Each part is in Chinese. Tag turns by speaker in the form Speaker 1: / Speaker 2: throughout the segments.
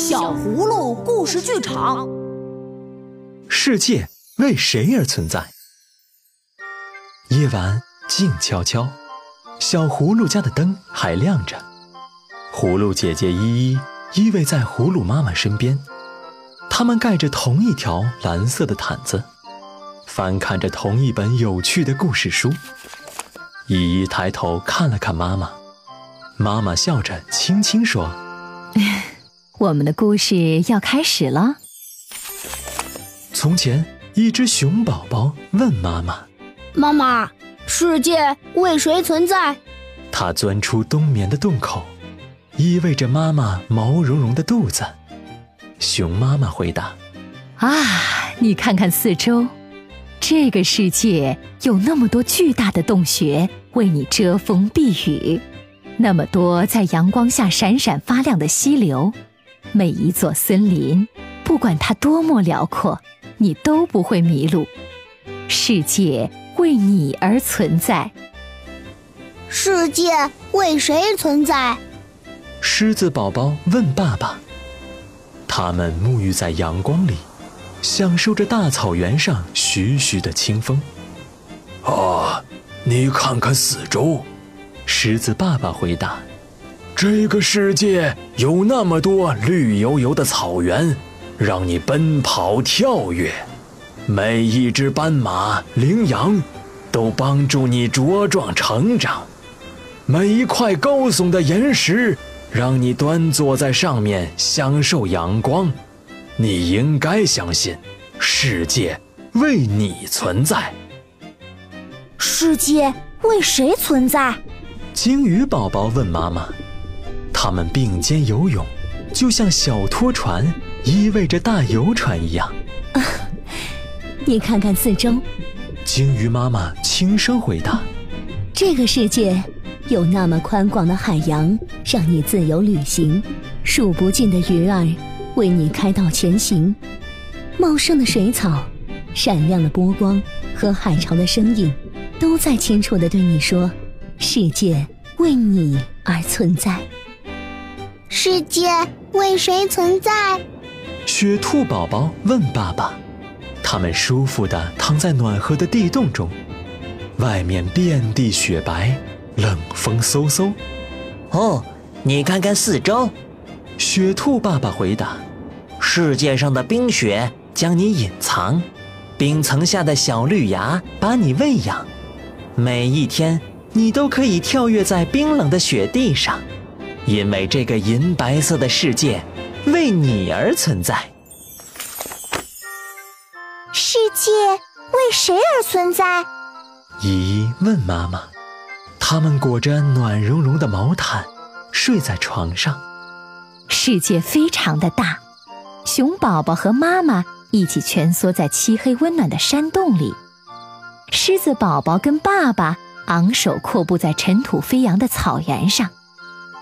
Speaker 1: 小葫芦故事剧场。
Speaker 2: 世界为谁而存在？夜晚静悄悄，小葫芦家的灯还亮着。葫芦姐姐依依依偎在葫芦妈妈身边，他们盖着同一条蓝色的毯子，翻看着同一本有趣的故事书。依依抬头看了看妈妈，妈妈笑着轻轻说。
Speaker 3: 我们的故事要开始了。
Speaker 2: 从前，一只熊宝宝问妈妈：“
Speaker 4: 妈妈，世界为谁存在？”
Speaker 2: 它钻出冬眠的洞口，依偎着妈妈毛茸茸的肚子。熊妈妈回答：“
Speaker 3: 啊，你看看四周，这个世界有那么多巨大的洞穴为你遮风避雨。”那么多在阳光下闪闪发亮的溪流，每一座森林，不管它多么辽阔，你都不会迷路。世界为你而存在。
Speaker 4: 世界为谁存在？
Speaker 2: 狮子宝宝问爸爸。他们沐浴在阳光里，享受着大草原上徐徐的清风。
Speaker 5: 啊，你看看四周。
Speaker 2: 狮子爸爸回答：“
Speaker 5: 这个世界有那么多绿油油的草原，让你奔跑跳跃；每一只斑马、羚羊，都帮助你茁壮成长；每一块高耸的岩石，让你端坐在上面享受阳光。你应该相信，世界为你存在。
Speaker 4: 世界为谁存在？”
Speaker 2: 鲸鱼宝宝问妈妈：“他们并肩游泳，就像小拖船依偎着大游船一样。”
Speaker 3: 你看看四周，
Speaker 2: 鲸鱼妈妈轻声回答：“
Speaker 6: 这个世界有那么宽广的海洋，让你自由旅行；数不尽的鱼儿为你开道前行；茂盛的水草、闪亮的波光和海潮的声音，都在清楚地对你说。”世界为你而存在。
Speaker 4: 世界为谁存在？
Speaker 2: 雪兔宝宝问爸爸。他们舒服地躺在暖和的地洞中，外面遍地雪白，冷风嗖嗖。
Speaker 7: 哦，你看看四周。
Speaker 2: 雪兔爸爸回答：“
Speaker 7: 世界上的冰雪将你隐藏，冰层下的小绿芽把你喂养，每一天。”你都可以跳跃在冰冷的雪地上，因为这个银白色的世界为你而存在。
Speaker 4: 世界为谁而存在？
Speaker 2: 依依问妈妈。他们裹着暖融融的毛毯，睡在床上。
Speaker 3: 世界非常的大，熊宝宝和妈妈一起蜷缩在漆黑温暖的山洞里。狮子宝宝跟爸爸。昂首阔步在尘土飞扬的草原上，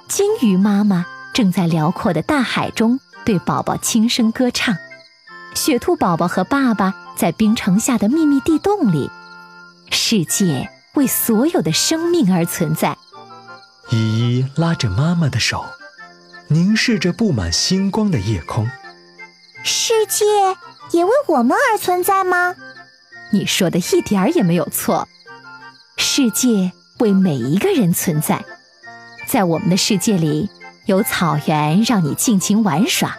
Speaker 3: 鲸鱼妈妈正在辽阔的大海中对宝宝轻声歌唱。雪兔宝宝和爸爸在冰城下的秘密地洞里。世界为所有的生命而存在。
Speaker 2: 依依拉着妈妈的手，凝视着布满星光的夜空。
Speaker 4: 世界也为我们而存在吗？
Speaker 3: 你说的一点儿也没有错。世界为每一个人存在，在我们的世界里，有草原让你尽情玩耍，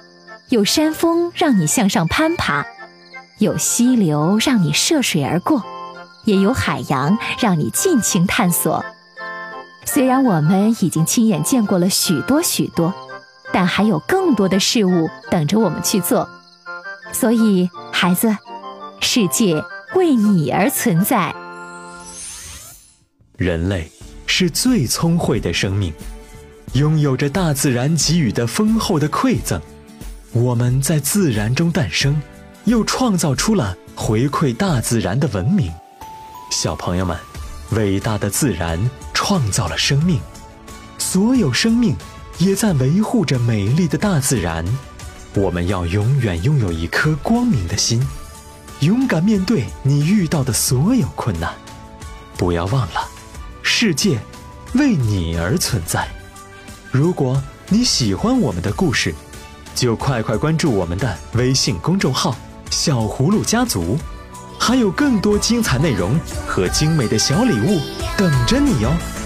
Speaker 3: 有山峰让你向上攀爬，有溪流让你涉水而过，也有海洋让你尽情探索。虽然我们已经亲眼见过了许多许多，但还有更多的事物等着我们去做。所以，孩子，世界为你而存在。
Speaker 2: 人类是最聪慧的生命，拥有着大自然给予的丰厚的馈赠。我们在自然中诞生，又创造出了回馈大自然的文明。小朋友们，伟大的自然创造了生命，所有生命也在维护着美丽的大自然。我们要永远拥有一颗光明的心，勇敢面对你遇到的所有困难。不要忘了。世界为你而存在。如果你喜欢我们的故事，就快快关注我们的微信公众号“小葫芦家族”，还有更多精彩内容和精美的小礼物等着你哦。